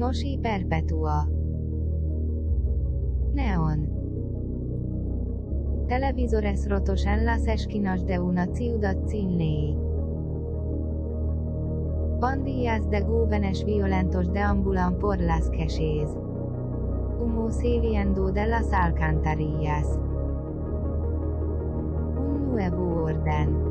Nosi Perpetua Neon Televisores rotos en las esquinas de una ciudad sin ley. Pandillas de jóvenes violentos deambulan por las calles. Humo saliendo de las alcantarillas. Un nuevo orden.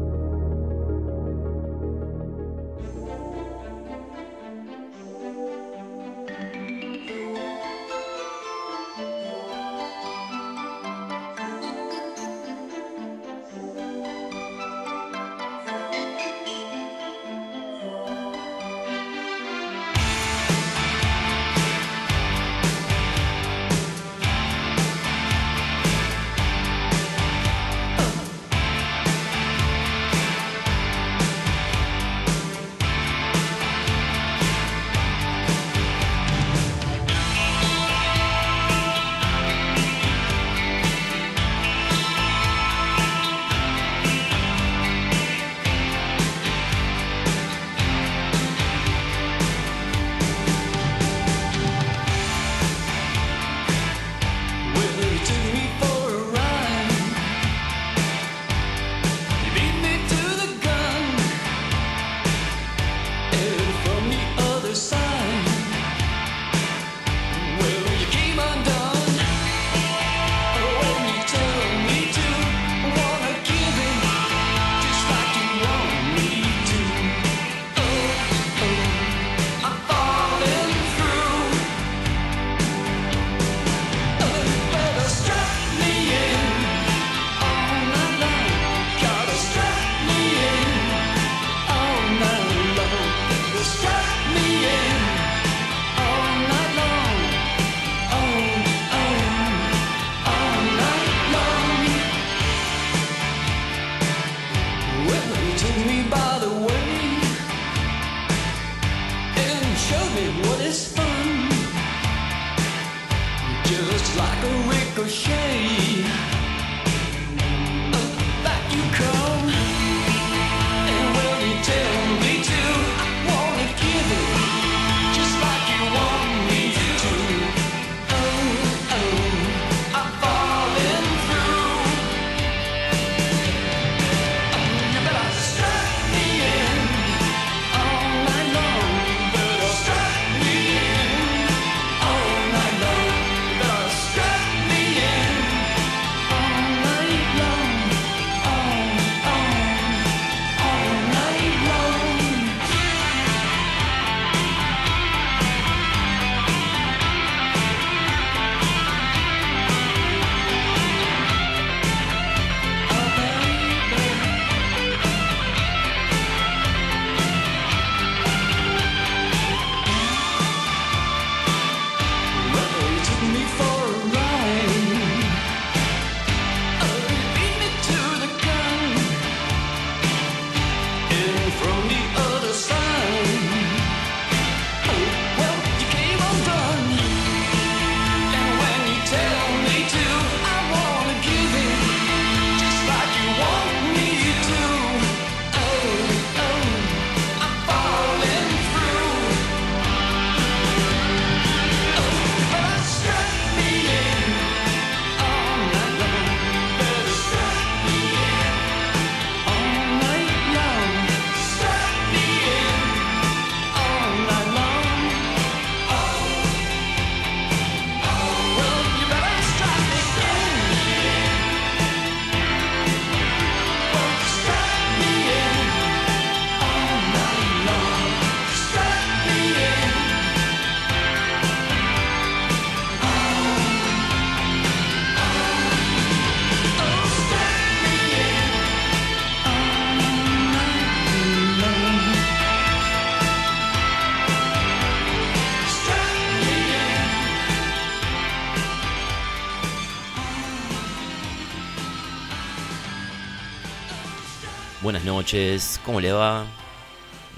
Noches, ¿cómo le va?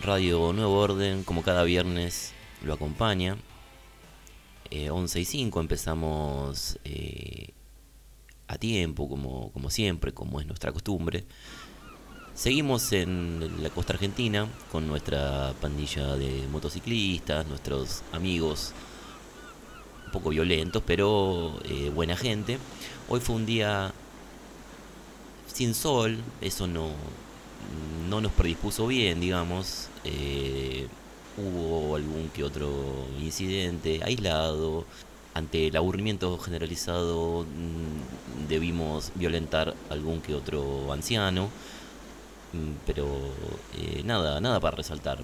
Radio Nuevo Orden, como cada viernes, lo acompaña. 11 eh, y 5 empezamos eh, a tiempo, como, como siempre, como es nuestra costumbre. Seguimos en la costa argentina con nuestra pandilla de motociclistas, nuestros amigos un poco violentos, pero eh, buena gente. Hoy fue un día sin sol, eso no, no nos predispuso bien, digamos. Eh, hubo algún que otro incidente aislado. Ante el aburrimiento generalizado mm, debimos violentar algún que otro anciano. Mm, pero eh, nada, nada para resaltar.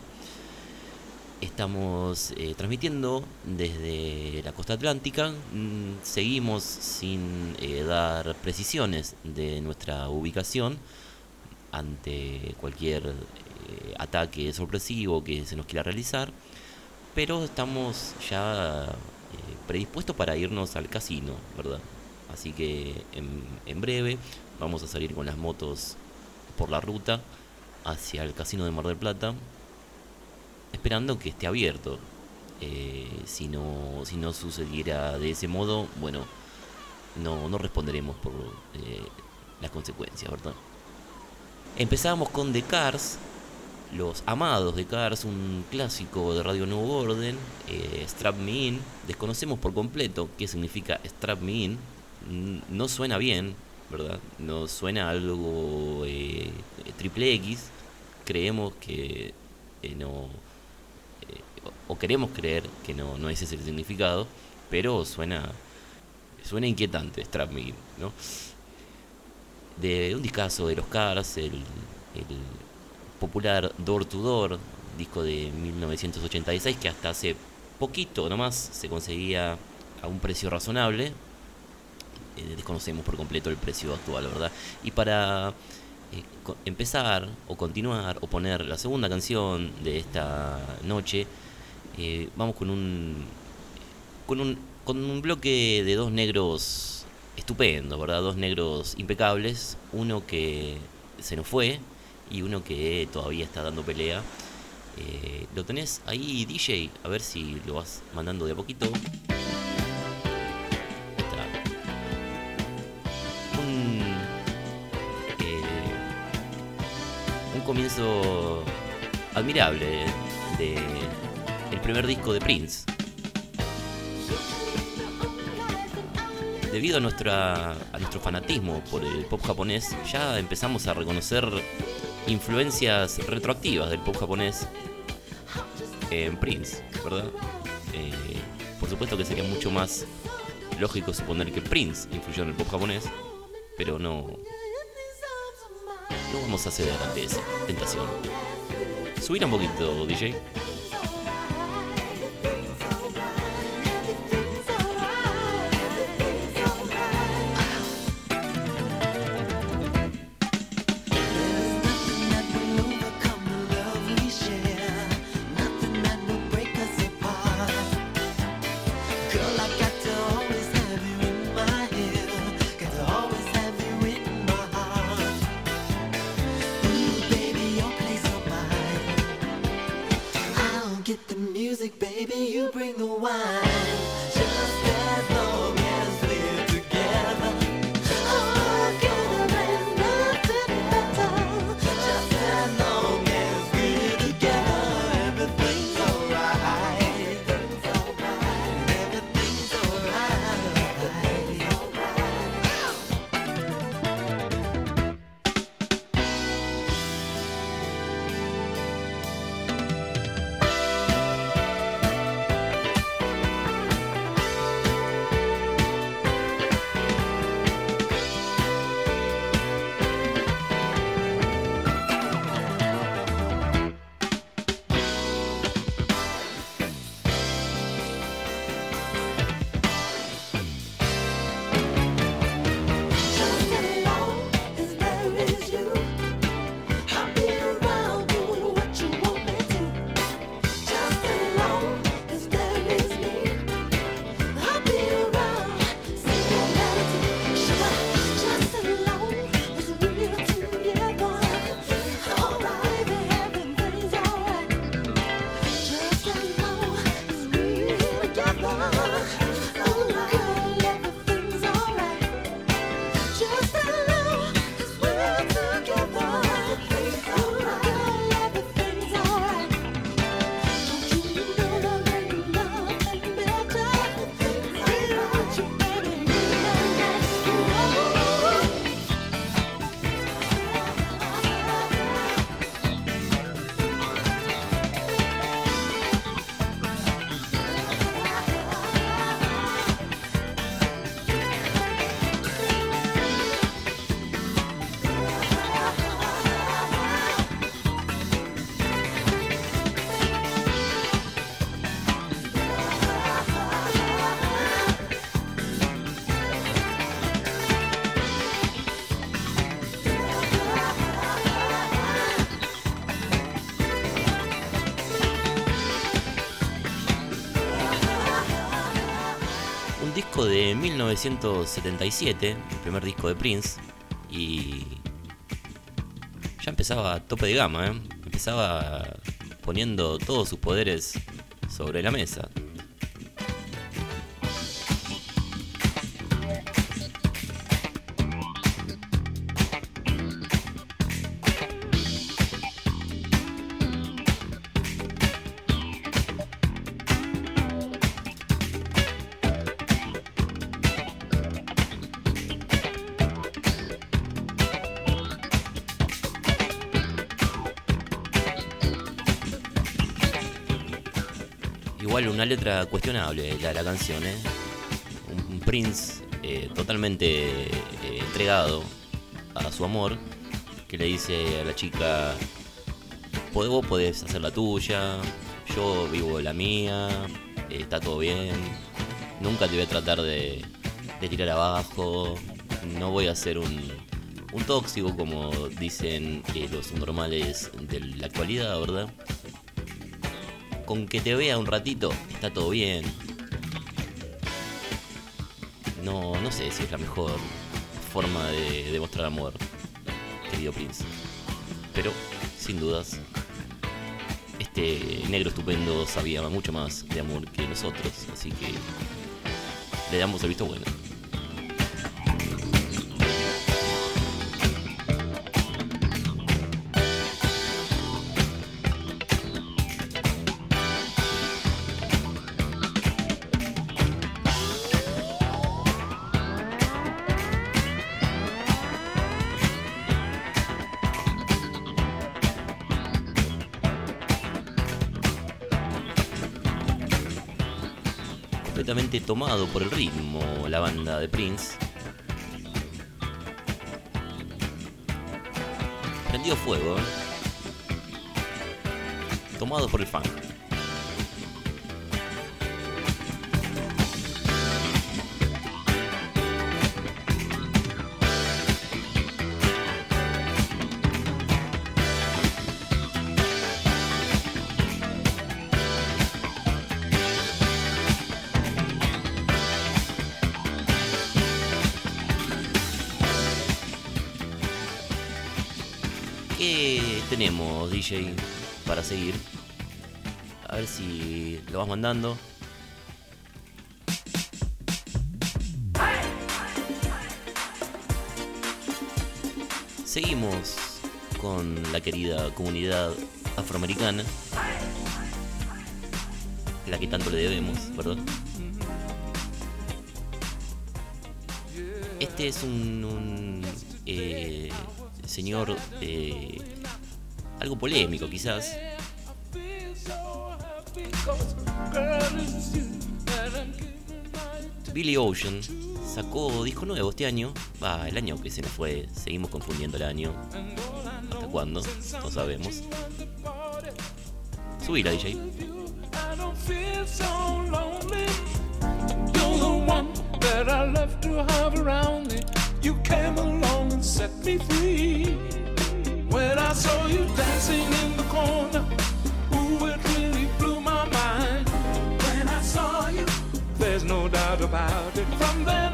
Estamos eh, transmitiendo desde la costa atlántica. Mm, seguimos sin eh, dar precisiones de nuestra ubicación ante cualquier ataque sorpresivo que se nos quiera realizar. Pero estamos ya predispuestos para irnos al casino, ¿verdad? Así que en, breve vamos a salir con las motos por la ruta hacia el casino de Mar del Plata, esperando que esté abierto. Eh, si, no, si no sucediera de ese modo, bueno, no, no responderemos por eh, las consecuencias, ¿verdad? Empezamos con The Cars, los amados de Cars, un clásico de Radio Nuevo Orden, eh, Strap Me In. Desconocemos por completo qué significa Strap Me In. No suena bien, ¿verdad? Nos suena algo eh, triple X, creemos que eh, no, eh, o queremos creer que no, no ese es el significado, pero suena, suena inquietante Strap Me, ¿no? De un discazo de los Cars, el, el popular Door to Door, disco de 1986 que hasta hace poquito nomás se conseguía a un precio razonable, eh, desconocemos por completo el precio actual, ¿verdad? Y para eh, empezar o continuar o poner la segunda canción de esta noche, eh, vamos con un, con un con un bloque de dos negros estupendos, ¿verdad? Dos negros impecables, uno que se nos fue y uno que todavía está dando pelea. ¿Lo tenés ahí, DJ? A ver si lo vas mandando de a poquito. comienzo admirable de el primer disco de Prince. Debido a, nuestra, a nuestro fanatismo por el pop japonés, ya empezamos a reconocer influencias retroactivas del pop japonés en Prince, ¿verdad? Eh, por supuesto que sería mucho más lógico suponer que Prince influyó en el pop japonés, pero no, no vamos a ceder ante esa tentación. Subir un poquito, DJ. 1977, el primer disco de Prince, y ya empezaba a tope de gama, ¿eh? empezaba poniendo todos sus poderes sobre la mesa. Cuestionable la canción, ¿eh? Un, Prince eh, totalmente eh, entregado a su amor, que le dice a la chica, "Pod- vos podés hacer la tuya, yo vivo la mía, está todo bien, nunca te voy a tratar de, tirar abajo, no voy a ser un, un tóxico como dicen los normales de la actualidad, ¿verdad? Con que te vea un ratito, está todo bien. No, no sé si es la mejor forma de demostrar amor, querido Prince. Pero, sin dudas, este negro estupendo sabía mucho más de amor que nosotros, así que le damos el visto bueno. Tomado por el ritmo la banda de Prince. Prendido fuego, ¿eh? Tomado por el funk. Tenemos, DJ, para seguir? A ver si lo vas mandando. Seguimos con la querida comunidad afroamericana, la que tanto le debemos, ¿verdad? Este es un, un, eh, señor eh, algo polémico quizás. Billy Ocean sacó disco nuevo este año. Va, el año que se nos fue. Seguimos confundiendo el año. ¿Hasta cuándo? No sabemos. Subila, DJ. That I love to have around me. You came along and set me free. When I saw you dancing in the corner, ooh, it really blew my mind. When I saw you, there's no doubt about it. From there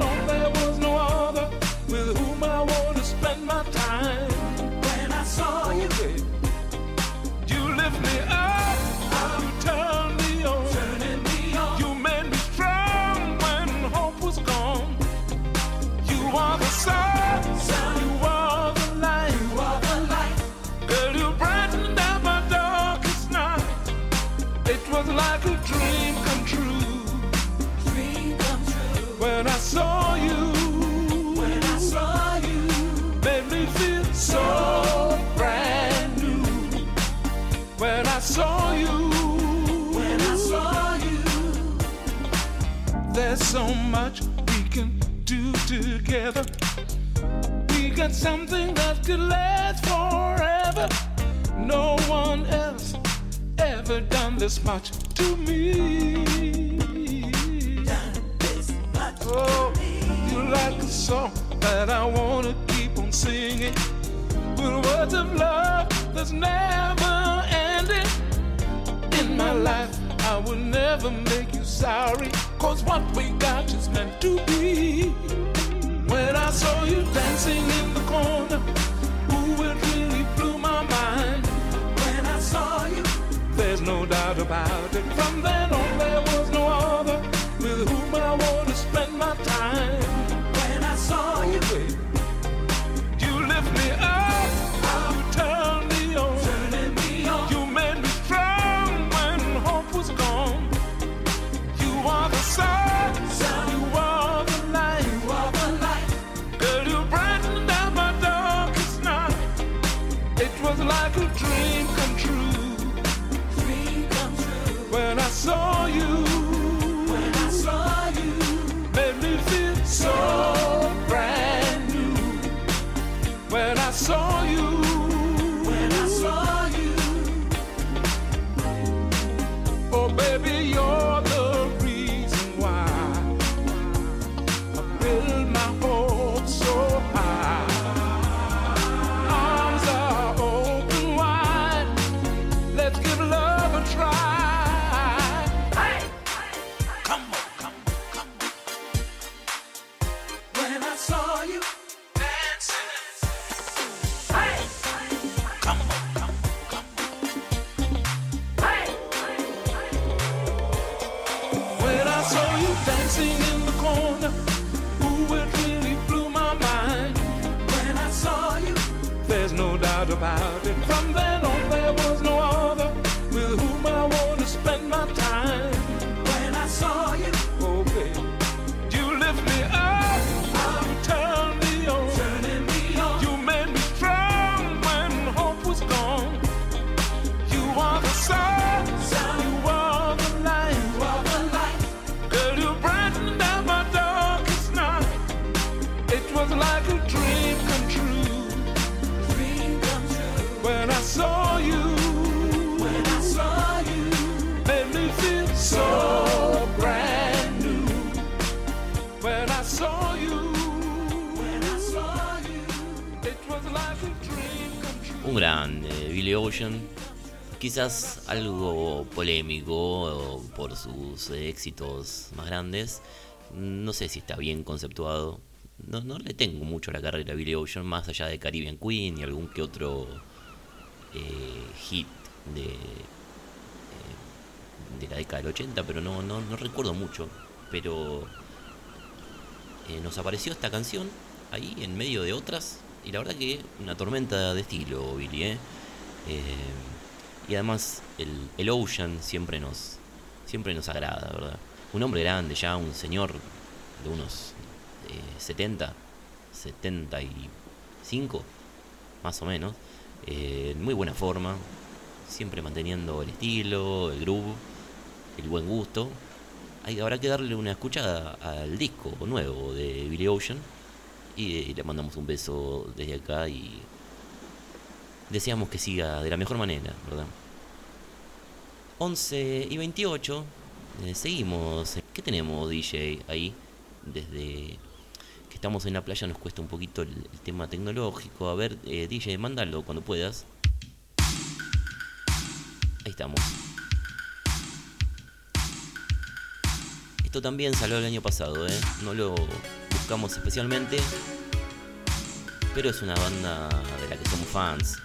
so much we can do together. We got something that could last forever. No one else ever done this much to me. Oh, you like a song that I wanna keep on singing. With words of love that's never ending. In my life, I I will never make you sorry, cause what we got is meant to be. When I saw you dancing in the corner, ooh, it really blew my mind. When I saw you, there's no doubt about it. From then on, there was no other with whom I want to spend my time. When I saw you, you lift me up, dancing in the corner, ooh, it really blew my mind. When I saw you. There's no doubt about it. From then on, there Un gran eh, Billy Ocean, quizás algo polémico por sus éxitos más grandes. No sé si está bien conceptuado. No, no le tengo mucho a la carrera de Billy Ocean, más allá de Caribbean Queen y algún que otro eh, hit de, eh, de la década del 80, pero no, no, no recuerdo mucho. Pero eh, nos apareció esta canción ahí en medio de otras y la verdad que una tormenta de estilo, Billy, ¿eh? Eh, y además el, el Ocean siempre nos siempre nos agrada, ¿verdad? Un hombre grande ya, un señor de unos eh, 70, 75, más o menos, eh, en muy buena forma, siempre manteniendo el estilo, el groove, el buen gusto. Hay, habrá que darle una escuchada al disco nuevo de Billy Ocean y, le mandamos un beso desde acá y deseamos que siga de la mejor manera, ¿verdad? 11 y 28, eh, seguimos. ¿Qué tenemos, DJ, ahí? Desde que estamos en la playa nos cuesta un poquito el, el tema tecnológico. A ver, eh, DJ, mándalo cuando puedas. Ahí estamos. Esto también salió el año pasado, ¿eh? No lo buscamos especialmente. Pero es una banda de la que somos fans.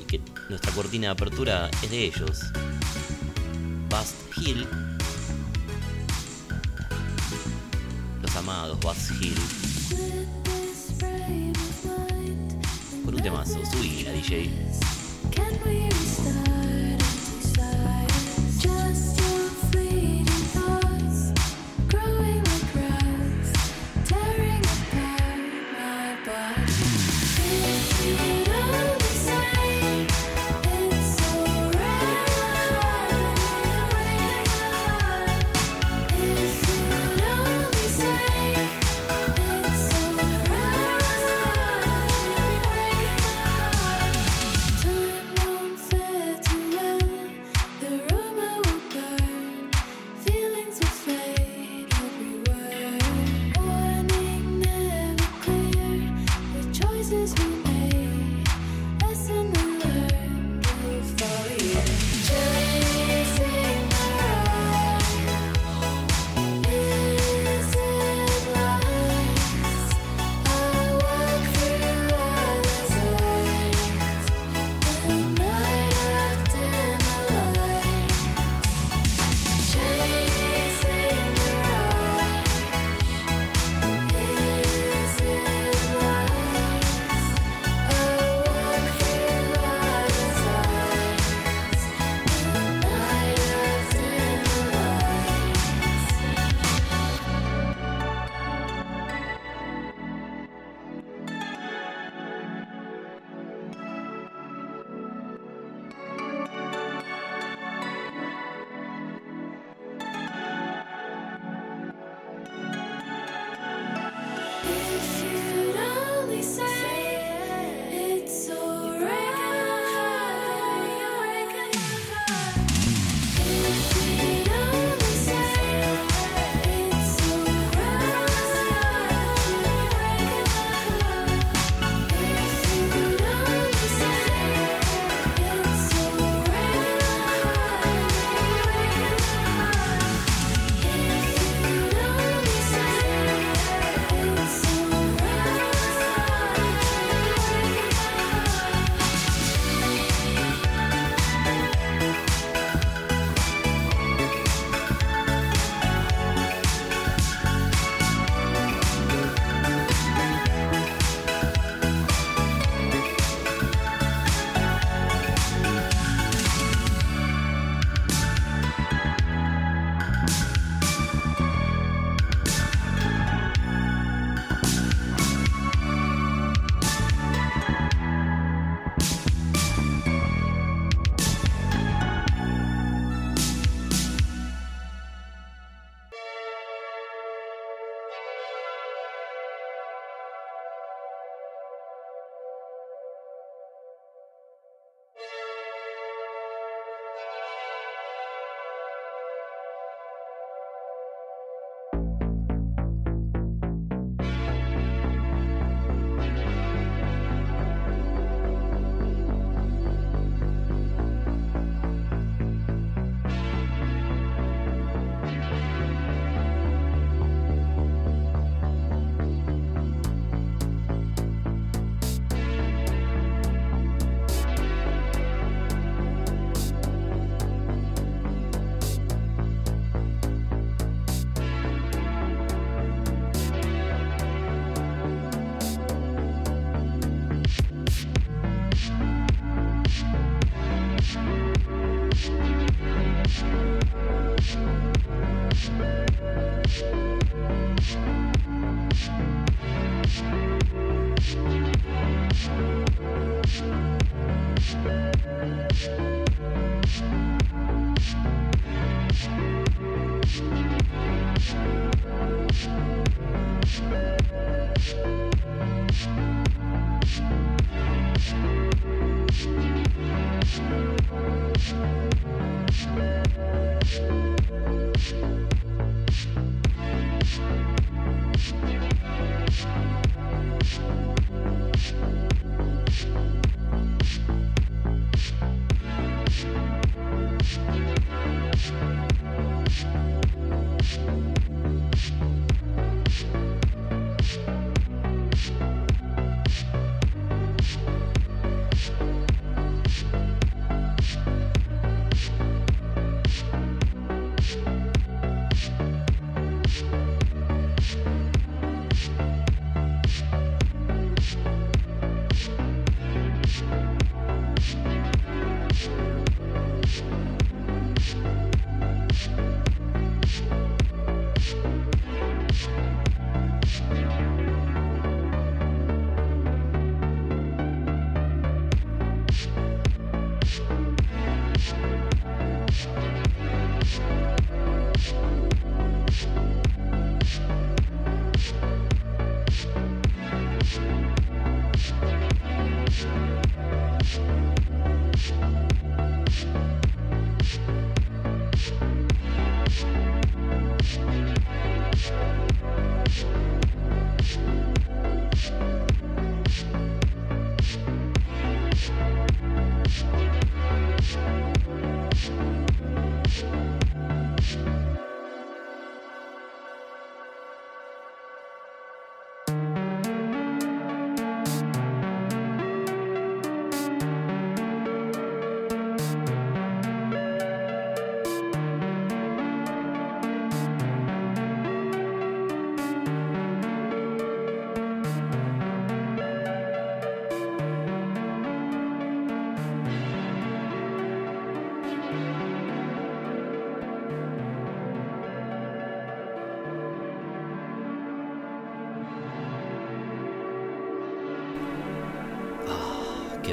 Y que nuestra cortina de apertura es de ellos. Bust Hill. Los amados Bust Hill. Con un temazo, subí la DJ.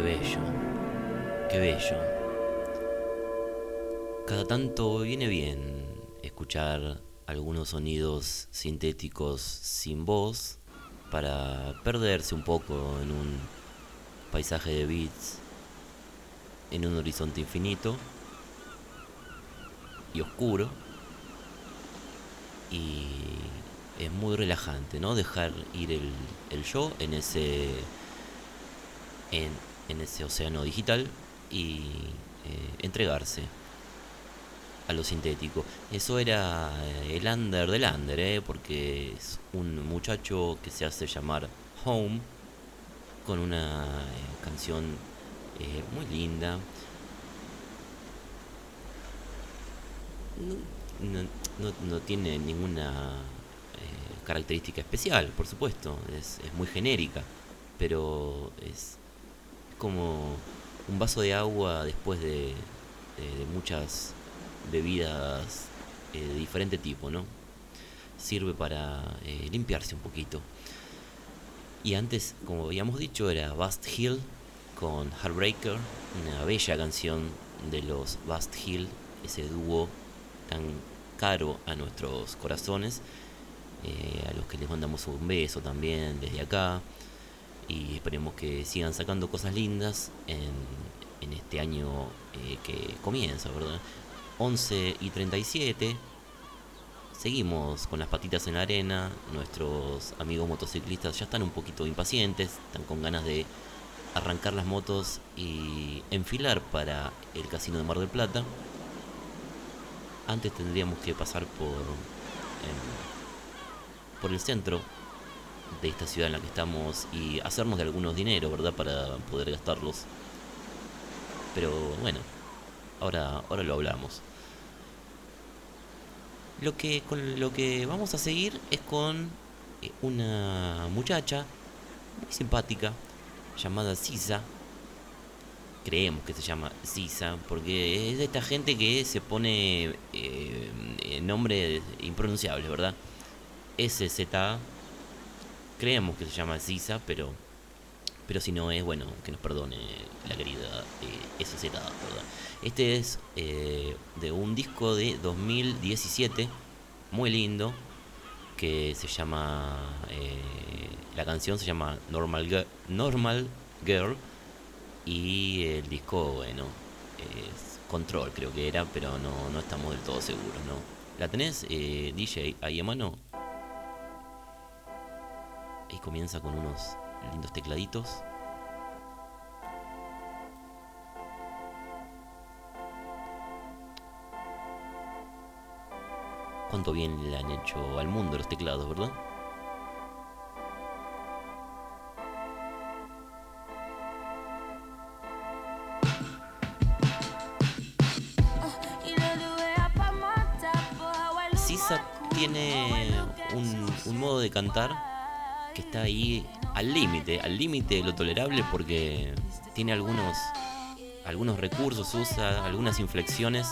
Bello, qué bello. Cada tanto viene bien escuchar algunos sonidos sintéticos sin voz para perderse un poco en un paisaje de beats, en un horizonte infinito y oscuro. Y es muy relajante, ¿no? Dejar ir el, el yo en ese en, en ese océano digital y eh, entregarse a lo sintético. Eso era eh, el under del under, ¿eh? porque es un muchacho que se hace llamar Home con una canción muy linda. No, no- tiene ninguna característica especial, por supuesto, es, es muy genérica, pero es como un vaso de agua después de, muchas bebidas eh, de diferente tipo, ¿no? Sirve para eh, limpiarse un poquito. Y antes, como habíamos dicho, era Bust Hill con Heartbreaker, una bella canción de los Bust Hill, ese dúo tan caro a nuestros corazones, eh, a los que les mandamos un beso también desde acá y esperemos que sigan sacando cosas lindas en, en este año eh, que comienza, ¿verdad? 11 y 37. Seguimos con las patitas en la arena. Nuestros amigos motociclistas ya están un poquito impacientes, están con ganas de arrancar las motos y enfilar para el casino de Mar del Plata. Antes tendríamos que pasar por em, por el centro de esta ciudad en la que estamos y hacernos de algunos dinero, ¿verdad? Para poder gastarlos. Pero bueno, ahora, ahora lo hablamos. Lo que, con lo que vamos a seguir es con eh, una muchacha muy simpática llamada Sisa. Creemos que se llama Sisa porque es de esta gente que se pone eh, nombres impronunciables, ¿verdad? SZA creemos que se llama Sisa, pero pero si no es, bueno, que nos perdone la querida eh, SZ. Este es eh, de un disco de 2017, muy lindo, que se llama, eh, la canción se llama Normal, Girl, Normal Girl, y el disco, bueno, es Control creo que era, pero no, no estamos del todo seguros, ¿no? ¿La tenés, eh, DJ, ahí a mano? Ahí comienza con unos lindos tecladitos. Cuánto bien le han hecho al mundo los teclados, ¿verdad? Sisa tiene un, un modo de cantar que está ahí al límite, al límite de lo tolerable porque tiene algunos algunos recursos, usa algunas inflexiones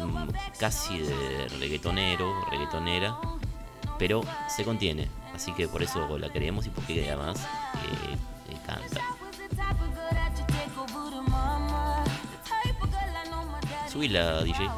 mm, casi de reggaetonero, reggaetonera, pero se contiene, así que por eso la queremos y porque además eh, eh, canta. Subila, DJ.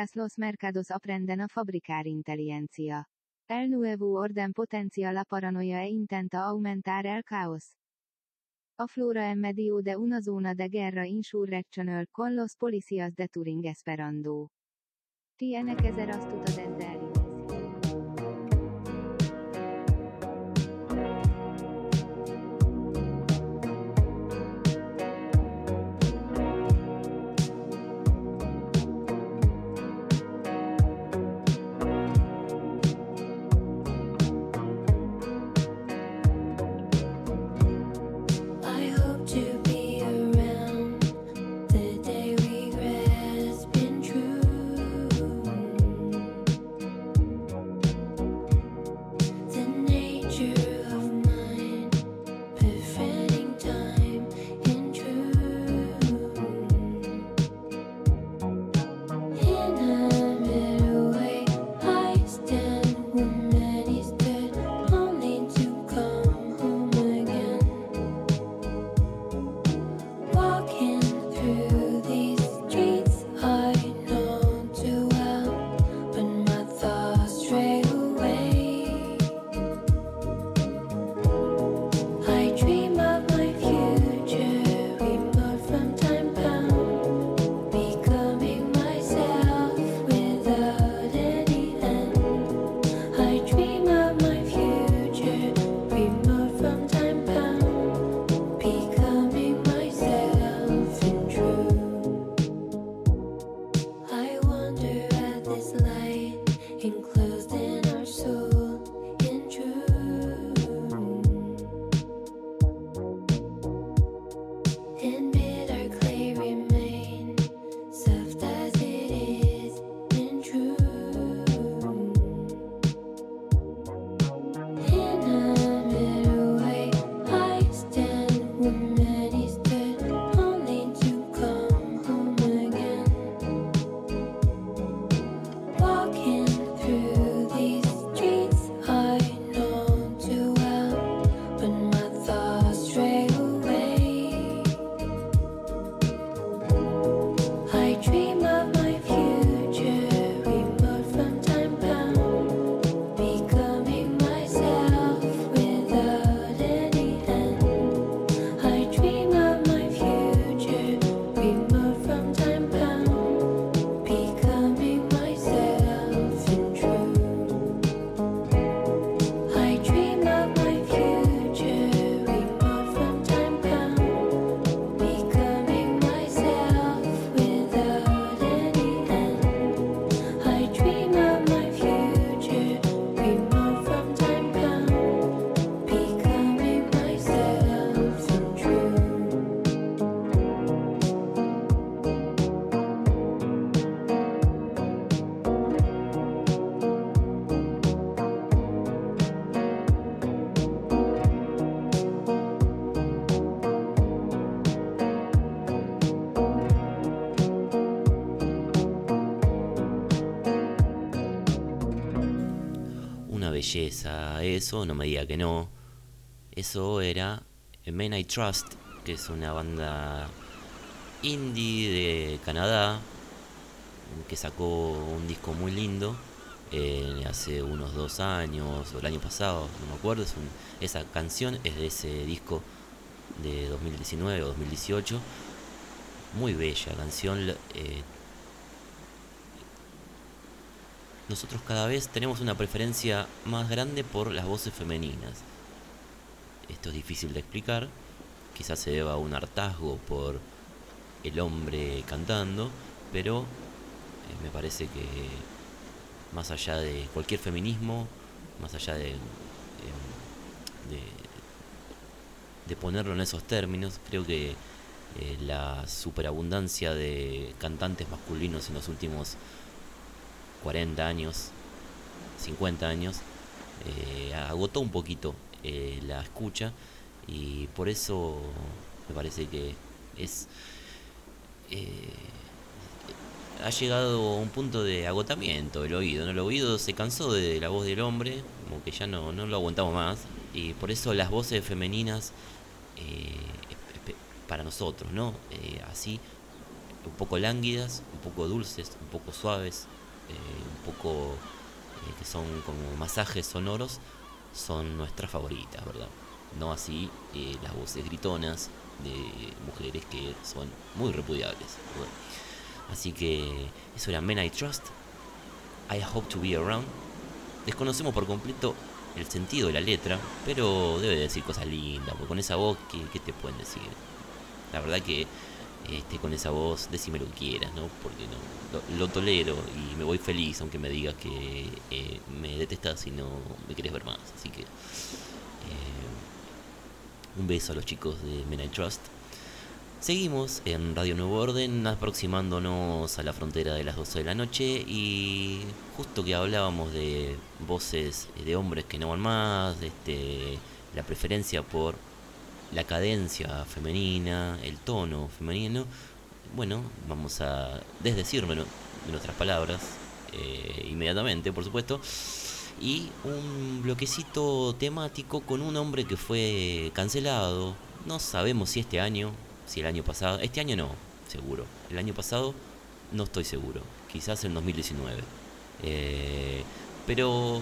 Mientras los mercados aprenden a fabricar inteligencia. El nuevo orden potencia la paranoia e intenta aumentar el caos. A flora en medio de una zona de guerra insurreccional con los policías de Turing esperando. Tiene que ser astuta desde belleza, eso, no me diga que no. Eso era Men I Trust, que es una banda indie de Canadá que sacó un disco muy lindo eh, hace unos dos años o el año pasado, no me acuerdo. Es un- esa canción es de ese disco de 2019 o 2018. Muy bella canción. eh, nosotros cada vez tenemos una preferencia más grande por las voces femeninas. Esto es difícil de explicar. Quizás se deba a un hartazgo por el hombre cantando, pero eh, me parece que más allá de cualquier feminismo, más allá de, em, de, ponerlo en esos términos. Creo que eh, la superabundancia de cantantes masculinos en los últimos 40 años, 50 años, eh, agotó un poquito eh, la escucha y por eso me parece que es eh, ha llegado a un punto de agotamiento el oído, ¿no? El oído se cansó de la voz del hombre, como que ya no, no lo aguantamos más, y por eso las voces femeninas para nosotros, ¿no? Así, un poco lánguidas, un poco dulces, un poco suaves, un poco eh, que son como masajes sonoros, son nuestras favoritas, ¿verdad? No así eh, las voces gritonas de mujeres que son muy repudiables. Así que eso era Men I Trust, I Hope to Be Around. Desconocemos por completo el sentido de la letra, pero debe decir cosas lindas, porque con esa voz, ¿qué, qué te pueden decir? La verdad que este, con esa voz, decime lo que quieras, ¿no? Porque no, lo, tolero y me voy feliz, aunque me digas que eh, me detestas y no me querés ver más. Así que eh, un beso a los chicos de Men I Trust. Seguimos en Radio Nuevo Orden, aproximándonos a la frontera de las 12 de la noche y justo que hablábamos de voces de hombres que no van más, este, la preferencia por la cadencia femenina, el tono femenino, bueno, vamos a desdecírmelo de nuestras palabras eh, inmediatamente, por supuesto, y un bloquecito temático con un hombre que fue cancelado, no sabemos si este año, si el año pasado, este año no, seguro, el año pasado no estoy seguro, quizás en 2019, Eh, pero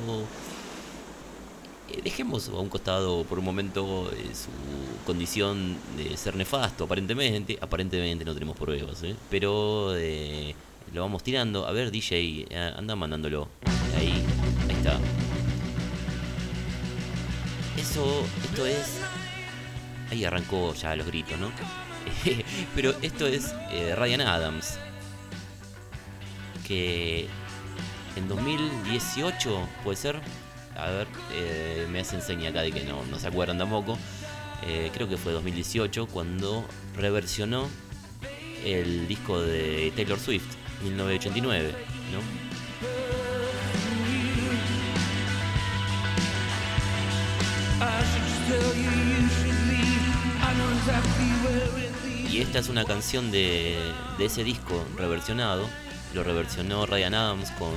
dejemos a un costado por un momento eh, su condición de ser nefasto, aparentemente, aparentemente no tenemos pruebas, ¿eh? pero eh, lo vamos tirando, a ver DJ, eh, anda mandándolo, ahí, ahí está. Eso, esto es Ahí arrancó ya los gritos, ¿no? Pero esto es eh, Ryan Adams. Que en 2018, puede ser. A ver, eh, me hacen seña acá de que no, no se acuerdan tampoco. Eh, creo que fue 2018 cuando reversionó el disco de Taylor Swift, 1989, ¿no? Y esta es una canción de, de ese disco reversionado. Lo reversionó Ryan Adams con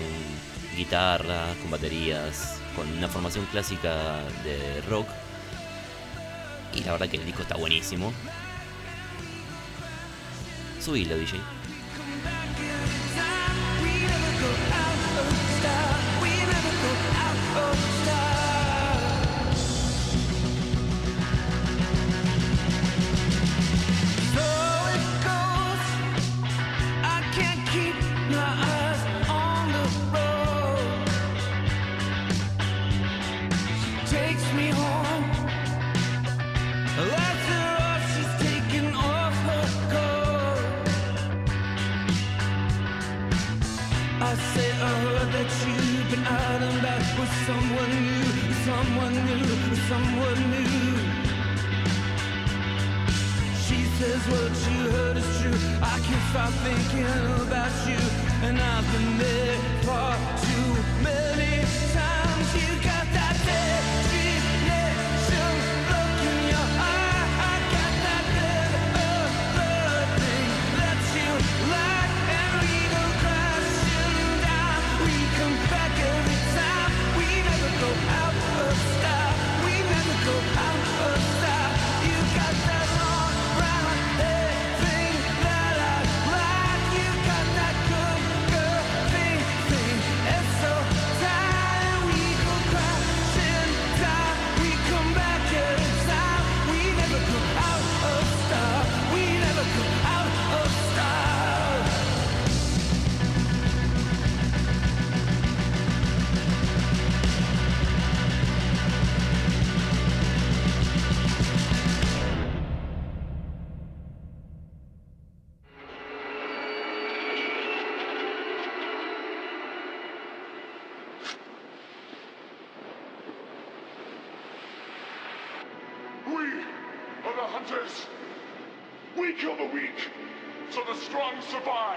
guitarra, con baterías, con una formación clásica de rock. Y la verdad que el disco está buenísimo. Subilo, DJ. We kill the weak, so the strong survive.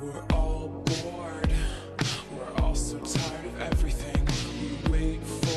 We're all bored, we're all so tired of everything. We wait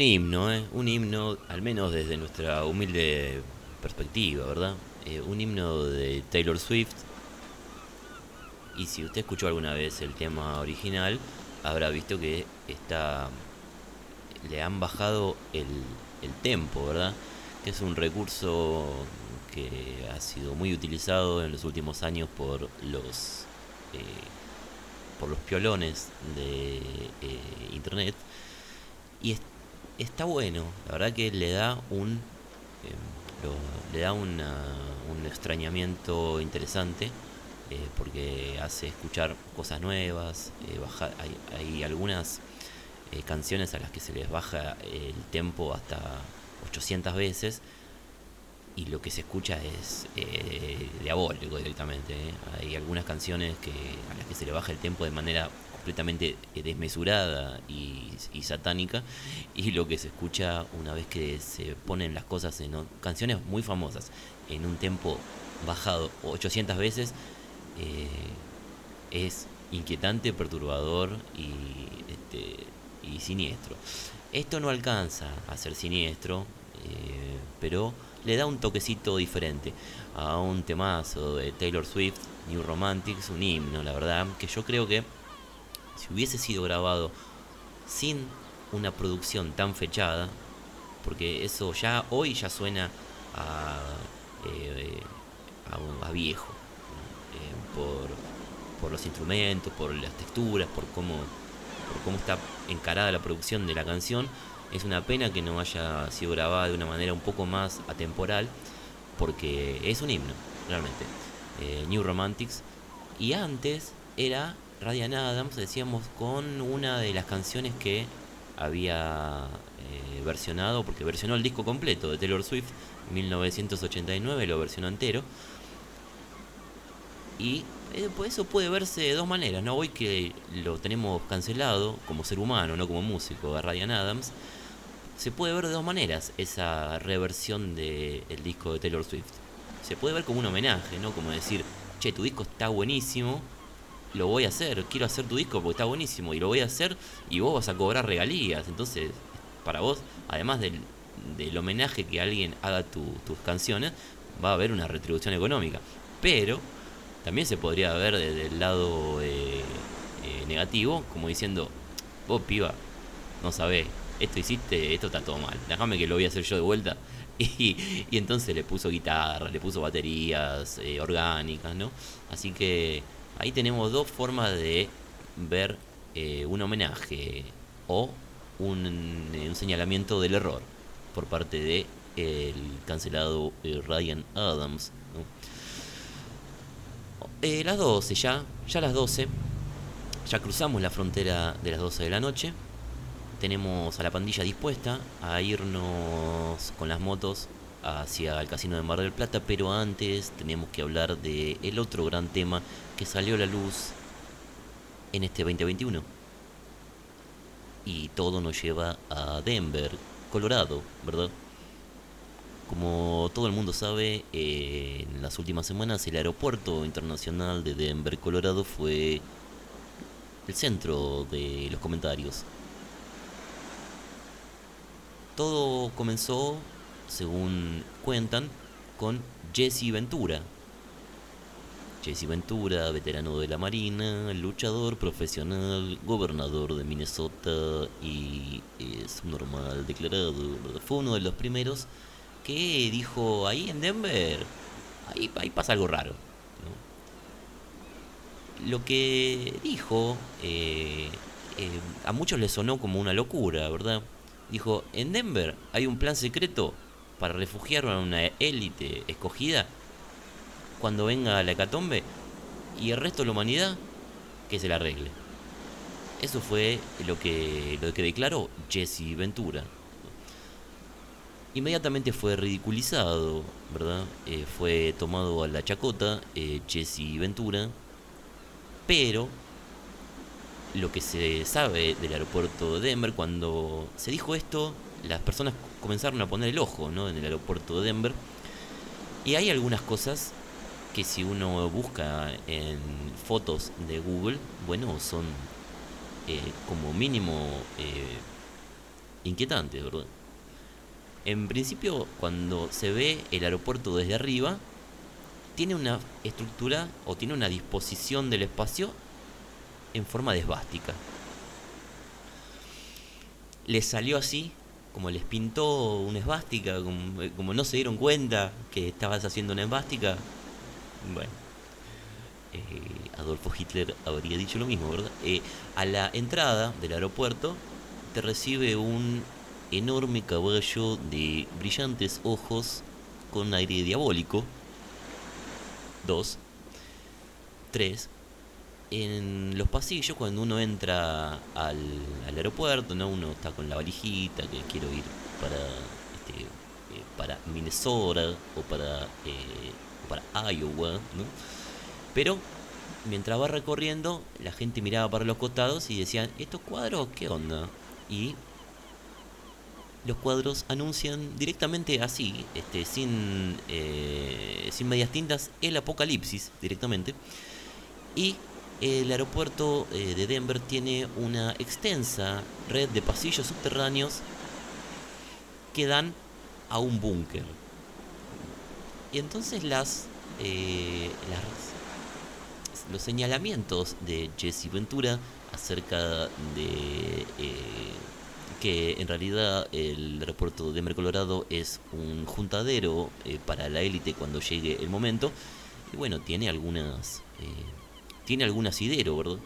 un himno, ¿eh? un himno, al menos desde nuestra humilde perspectiva, ¿verdad? Eh, un himno de Taylor Swift. Y si usted escuchó alguna vez el tema original, habrá visto que está le han bajado el, el tempo, ¿verdad? Que es un recurso que ha sido muy utilizado en los últimos años por los eh, por los piolones de eh, internet y está bueno la verdad que le da un eh, le da un extrañamiento interesante eh, porque hace escuchar cosas nuevas eh, hay, algunas eh, canciones a las que se les baja el tempo hasta 800 veces y lo que se escucha es diabólico directamente. Hay algunas canciones que a las que se le baja el tempo de manera completamente eh, desmesurada y, satánica y lo que se escucha una vez que se ponen las cosas en canciones muy famosas en un tempo bajado 800 veces eh, es inquietante, perturbador y, este, y siniestro. Esto no alcanza a ser siniestro, eh, pero le da un toquecito diferente a un temazo de Taylor Swift, New Romantics, un himno, la verdad, que yo creo que si hubiese sido grabado sin una producción tan fechada, porque eso ya hoy ya suena a, eh, a, a viejo. Eh, por, por los instrumentos, por las texturas, por cómo, por cómo está encarada la producción de la canción. Es una pena que no haya sido grabada de una manera un poco más atemporal, porque es un himno, realmente. Eh, New Romantics. Y antes era Ryan Adams, decíamos, con una de las canciones que había eh, versionado, porque versionó el disco completo de Taylor Swift, 1989, lo versionó entero. Y eh, pues eso puede verse de dos maneras, ¿no? Hoy que lo tenemos cancelado como ser humano, no como músico, a Ryan Adams, se puede ver de dos maneras esa reversión del disco de Taylor Swift. Se puede ver como un homenaje, ¿no? Como decir, che, tu disco está buenísimo, lo voy a hacer, quiero hacer tu disco porque está buenísimo y lo voy a hacer y vos vas a cobrar regalías. Entonces, para vos, además del, del homenaje que alguien haga tu- tus canciones, va a haber una retribución económica. Pero también se podría ver desde el lado eh, eh, negativo, como diciendo, vos piba, no sabés, esto hiciste, esto está todo mal, déjame que lo voy a hacer yo de vuelta. Y, y entonces le puso guitarra, le puso baterías eh, orgánicas, ¿no? Así que ahí tenemos dos formas de ver eh, un homenaje o un, eh, un señalamiento del error por parte de el cancelado eh, Ryan Adams. Eh, las 12 ya, ya las 12. Ya cruzamos la frontera de las 12 de la noche. Tenemos a la pandilla dispuesta a irnos con las motos hacia el casino de Mar del Plata, pero antes tenemos que hablar de el otro gran tema que salió a la luz en este 2021. Y todo nos lleva a Denver, Colorado, ¿verdad? Como todo el mundo sabe, eh, en las últimas semanas el aeropuerto internacional de Denver, Colorado fue el centro de los comentarios. Todo comenzó, según cuentan, con Jesse Ventura. Jesse Ventura, veterano de la Marina, luchador profesional, gobernador de Minnesota y es normal declarado. Fue uno de los primeros que dijo ahí en Denver, ahí, ahí pasa algo raro. Lo que dijo eh, eh, a muchos les sonó como una locura, ¿verdad? Dijo, en Denver hay un plan secreto para refugiar a una élite escogida cuando venga la hecatombe y el resto de la humanidad que se la arregle. Eso fue lo que, lo que declaró Jesse Ventura. Inmediatamente fue ridiculizado, ¿verdad? Eh, fue tomado a la chacota eh, Jesse Ventura, pero lo que se sabe del aeropuerto de Denver, cuando se dijo esto, las personas comenzaron a poner el ojo en el aeropuerto de Denver. Y hay algunas cosas que si uno busca en fotos de Google, bueno, son eh, como mínimo eh, inquietantes, ¿verdad? En principio, cuando se ve el aeropuerto desde arriba, tiene una estructura o tiene una disposición del espacio en forma de esvástica. Le salió así como les pintó una esvástica, como, como no se dieron cuenta que estabas haciendo una esvástica. Bueno, eh, Adolfo Hitler habría dicho lo mismo, ¿verdad? Eh, a la entrada del aeropuerto te recibe un enorme caballo de brillantes ojos con aire diabólico. Dos. Tres. En los pasillos, cuando uno entra al, aeropuerto, ¿no? Uno está con la valijita, que quiero ir para, este, eh, para Minnesota o para, para Iowa, ¿no? Pero mientras va recorriendo, la gente miraba para los costados y decían, ¿estos cuadros qué onda? Y los cuadros anuncian directamente así, este, sin, eh, sin medias tintas, el apocalipsis directamente. Y el aeropuerto eh, de Denver tiene una extensa red de pasillos subterráneos que dan a un búnker. Y entonces las, eh, las- los señalamientos de Jesse Ventura acerca de eh, que en realidad el aeropuerto de Denver, Colorado es un juntadero eh, para la élite cuando llegue el momento. Y bueno, tiene algunas... eh, tiene algún asidero, ¿verdad?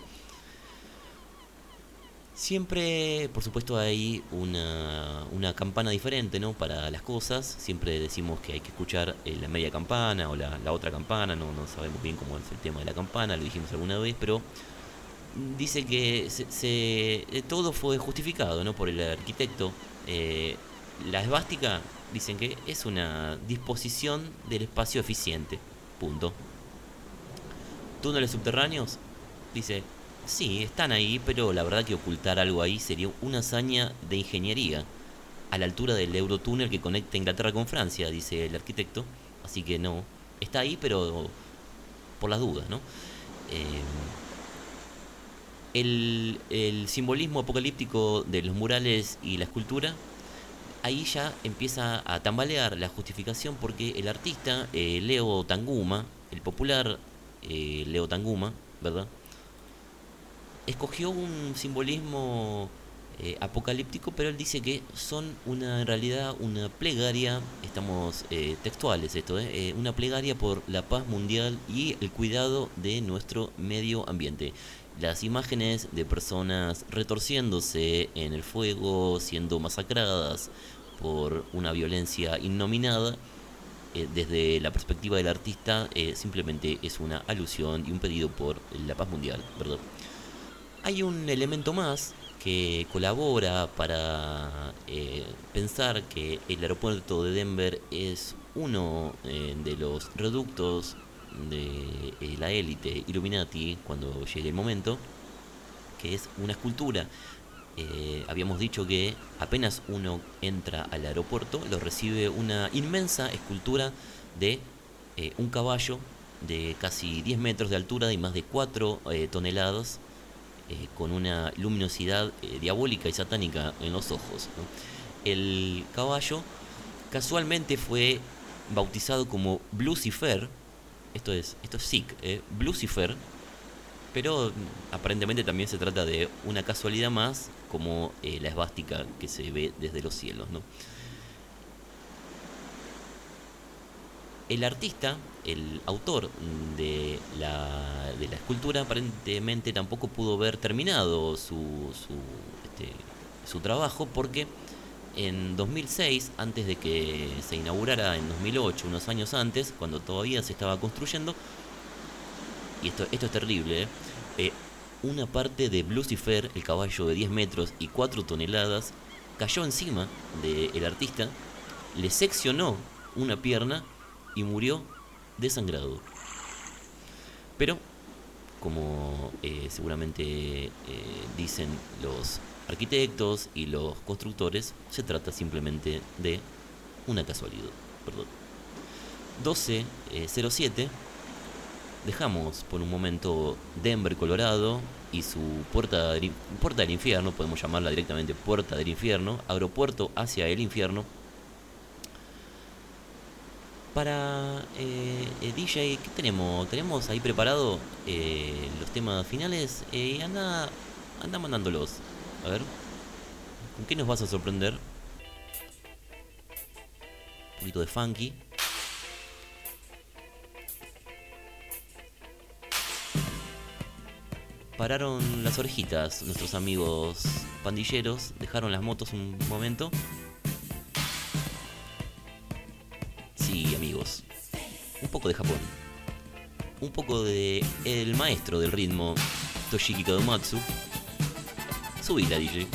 Siempre, por supuesto, hay una, una campana diferente, ¿no? Para las cosas. Siempre decimos que hay que escuchar eh, la media campana o la, la otra campana. No, no sabemos bien cómo es el tema de la campana, lo dijimos alguna vez, pero dice que se, eh, todo fue justificado, ¿no? Por el arquitecto. Eh, la esvástica, dicen que es una disposición del espacio eficiente. Punto. Túneles subterráneos, dice, sí, están ahí, pero la verdad que ocultar algo ahí sería una hazaña de ingeniería. A la altura del Eurotúnel que conecta Inglaterra con Francia, dice el arquitecto. Así que no, está ahí, pero por las dudas, ¿no? Eh, el, el simbolismo apocalíptico de los murales y la escultura, ahí ya empieza a tambalear la justificación porque el artista eh, Leo Tanguma, el popular eh, Leo Tanguma, ¿verdad? Escogió un simbolismo eh, apocalíptico, pero él dice que son una, en realidad una plegaria, estamos eh, textuales esto, eh, eh, una plegaria por la paz mundial y el cuidado de nuestro medio ambiente. Las imágenes de personas retorciéndose en el fuego, siendo masacradas por una violencia innominada, eh, desde la perspectiva del artista, simplemente es una alusión y un pedido por la paz mundial, ¿verdad? Hay un elemento más que colabora para eh, pensar que el aeropuerto de Denver es uno eh, de los reductos de eh, la élite Illuminati cuando llegue el momento, que es una escultura. Habíamos dicho que apenas uno entra al aeropuerto, lo recibe una inmensa escultura de un caballo de casi 10 metros de altura y más de 4 eh, toneladas, eh, con una luminosidad eh, diabólica y satánica en los ojos. El caballo casualmente fue bautizado como Lucifer, esto es, esto es sick, eh, Lucifer, pero mm, aparentemente también se trata de una casualidad más, como eh, la esvástica que se ve desde los cielos. El artista, el autor de la, de la escultura, aparentemente tampoco pudo ver terminado su, su, este, su trabajo porque en 2006, antes de que se inaugurara en 2008, unos años antes, cuando todavía se estaba construyendo, y esto, esto es terrible, ¿eh? Eh, una parte de Lucifer, el caballo de 10 metros y 4 toneladas, cayó encima del artista, le seccionó una pierna y murió desangrado. Pero, como eh, seguramente eh, dicen los arquitectos y los constructores, se trata simplemente de una casualidad. Perdón. 12.07 dejamos por un momento Denver, Colorado y su puerta, puerta del infierno, podemos llamarla directamente puerta del infierno, aeropuerto hacia el infierno. Para eh, eh, DJ, ¿qué tenemos? ¿Tenemos ahí preparado eh, los temas finales? Eh, anda, anda mandándolos. A ver, ¿con qué nos vas a sorprender? poquito de funky. Pararon las orejitas nuestros amigos pandilleros, dejaron las motos un momento. Sí, amigos, un poco de Japón. Un poco de el maestro del ritmo, Toshiki Kadomatsu. Subila, DJ.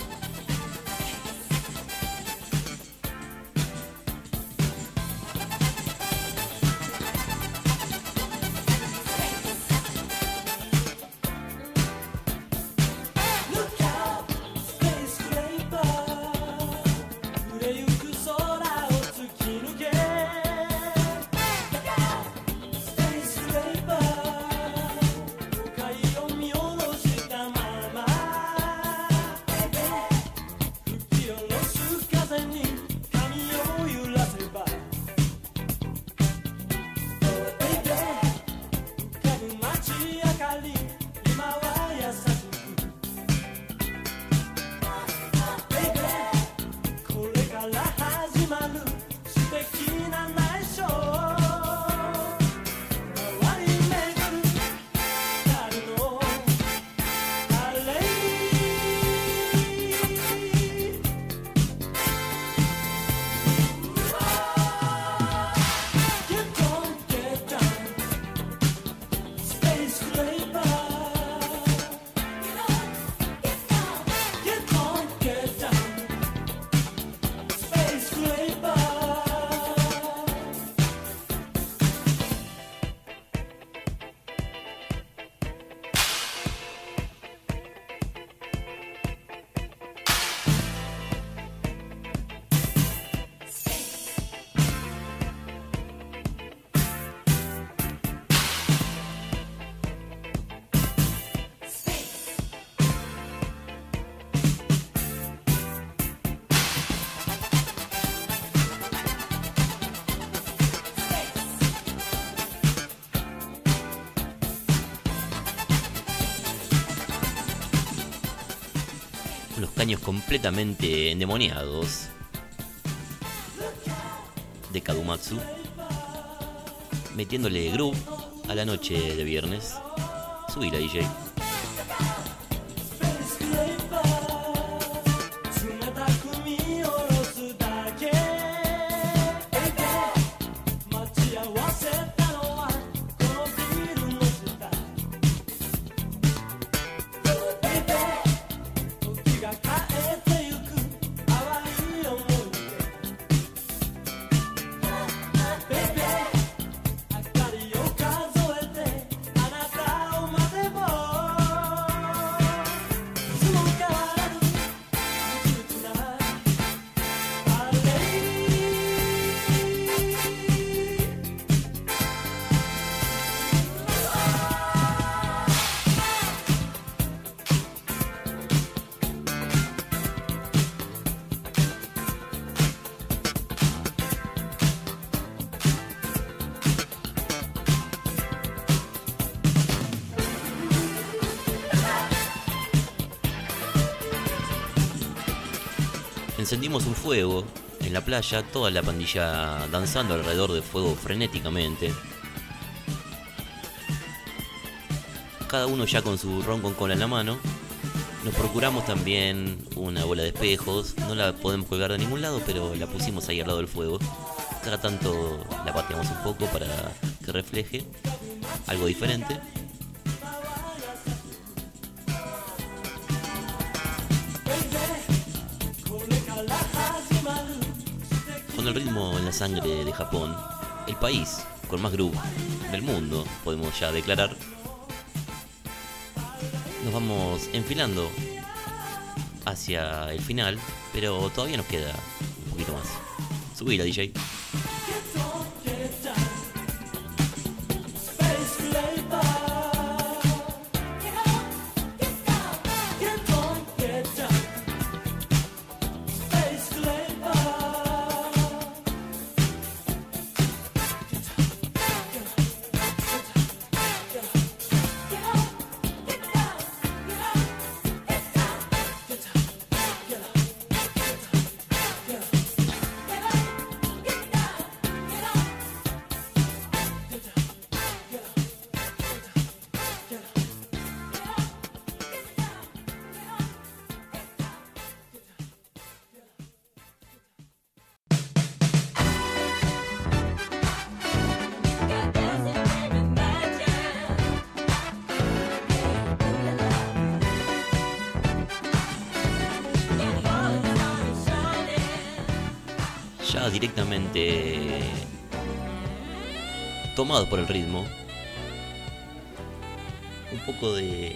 Completamente endemoniados de Kadumatsu, metiéndole groove a la noche de viernes. Subí la DJ. Encendimos un fuego en la playa, toda la pandilla danzando alrededor del fuego frenéticamente. Cada uno ya con su ron con cola en la mano. Nos procuramos también una bola de espejos. No la podemos colgar de ningún lado, pero la pusimos ahí al lado del fuego. Cada tanto la pateamos un poco para que refleje algo diferente. El ritmo en la sangre de Japón, el país con más groove del mundo, podemos ya declarar, nos vamos enfilando hacia el final, pero todavía nos queda un poquito más. Subí la DJ. Directamente tomado por el ritmo. Un poco de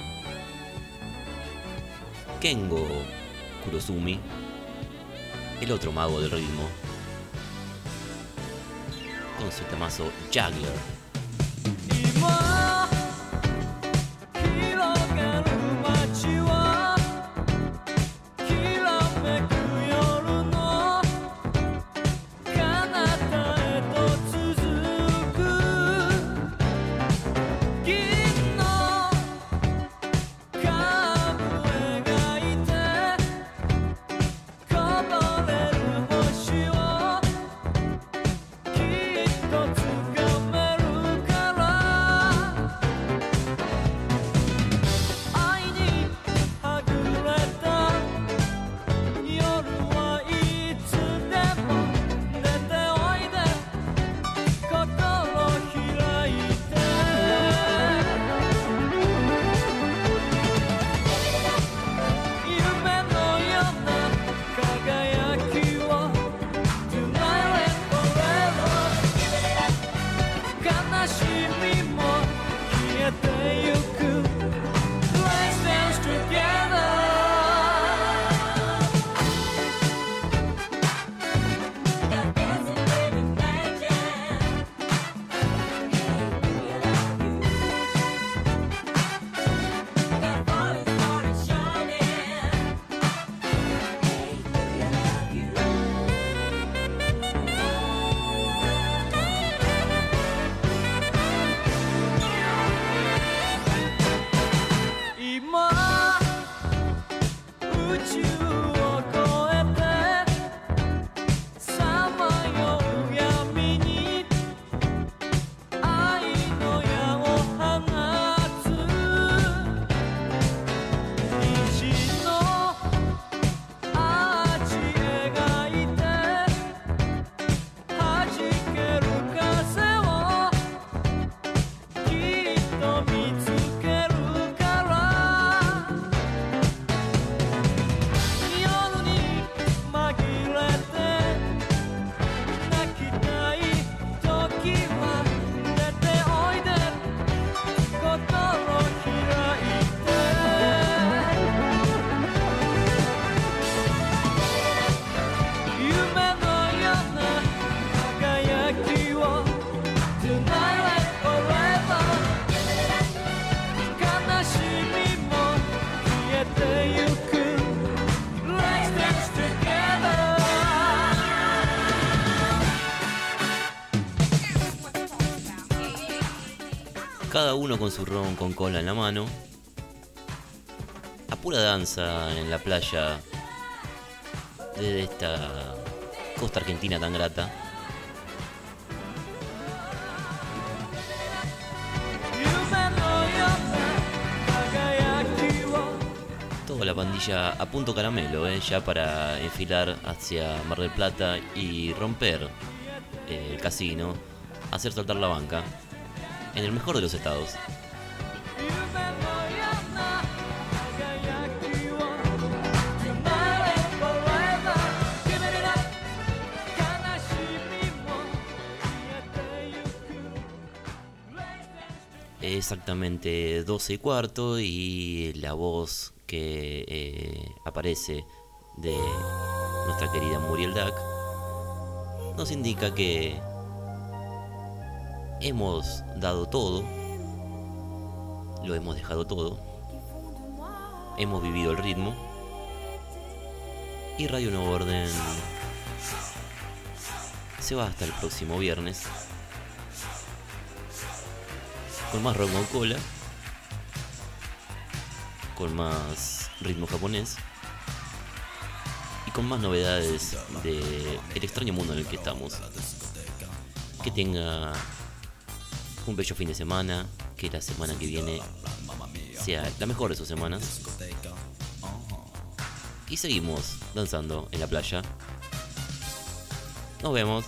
Kengo Kurosumi, el otro mago del ritmo, con su temazo Jagger. cada uno con su ron con cola en la mano, a pura danza en la playa de esta costa argentina tan grata. Toda la pandilla a punto caramelo, eh, ya para enfilar hacia Mar del Plata y romper eh, el casino, hacer saltar la banca en el mejor de los estados. Exactamente 12 y cuarto y la voz que eh, aparece de nuestra querida Muriel Duck nos indica que hemos dado todo, lo hemos dejado todo, hemos vivido el ritmo y Radio Nuevo Orden se va hasta el próximo viernes con más rock con cola, con más ritmo japonés y con más novedades de el extraño mundo en el que estamos. Que tenga un bello fin de semana, que la semana que viene sea la mejor de sus semanas. Y seguimos danzando en la playa. Nos vemos.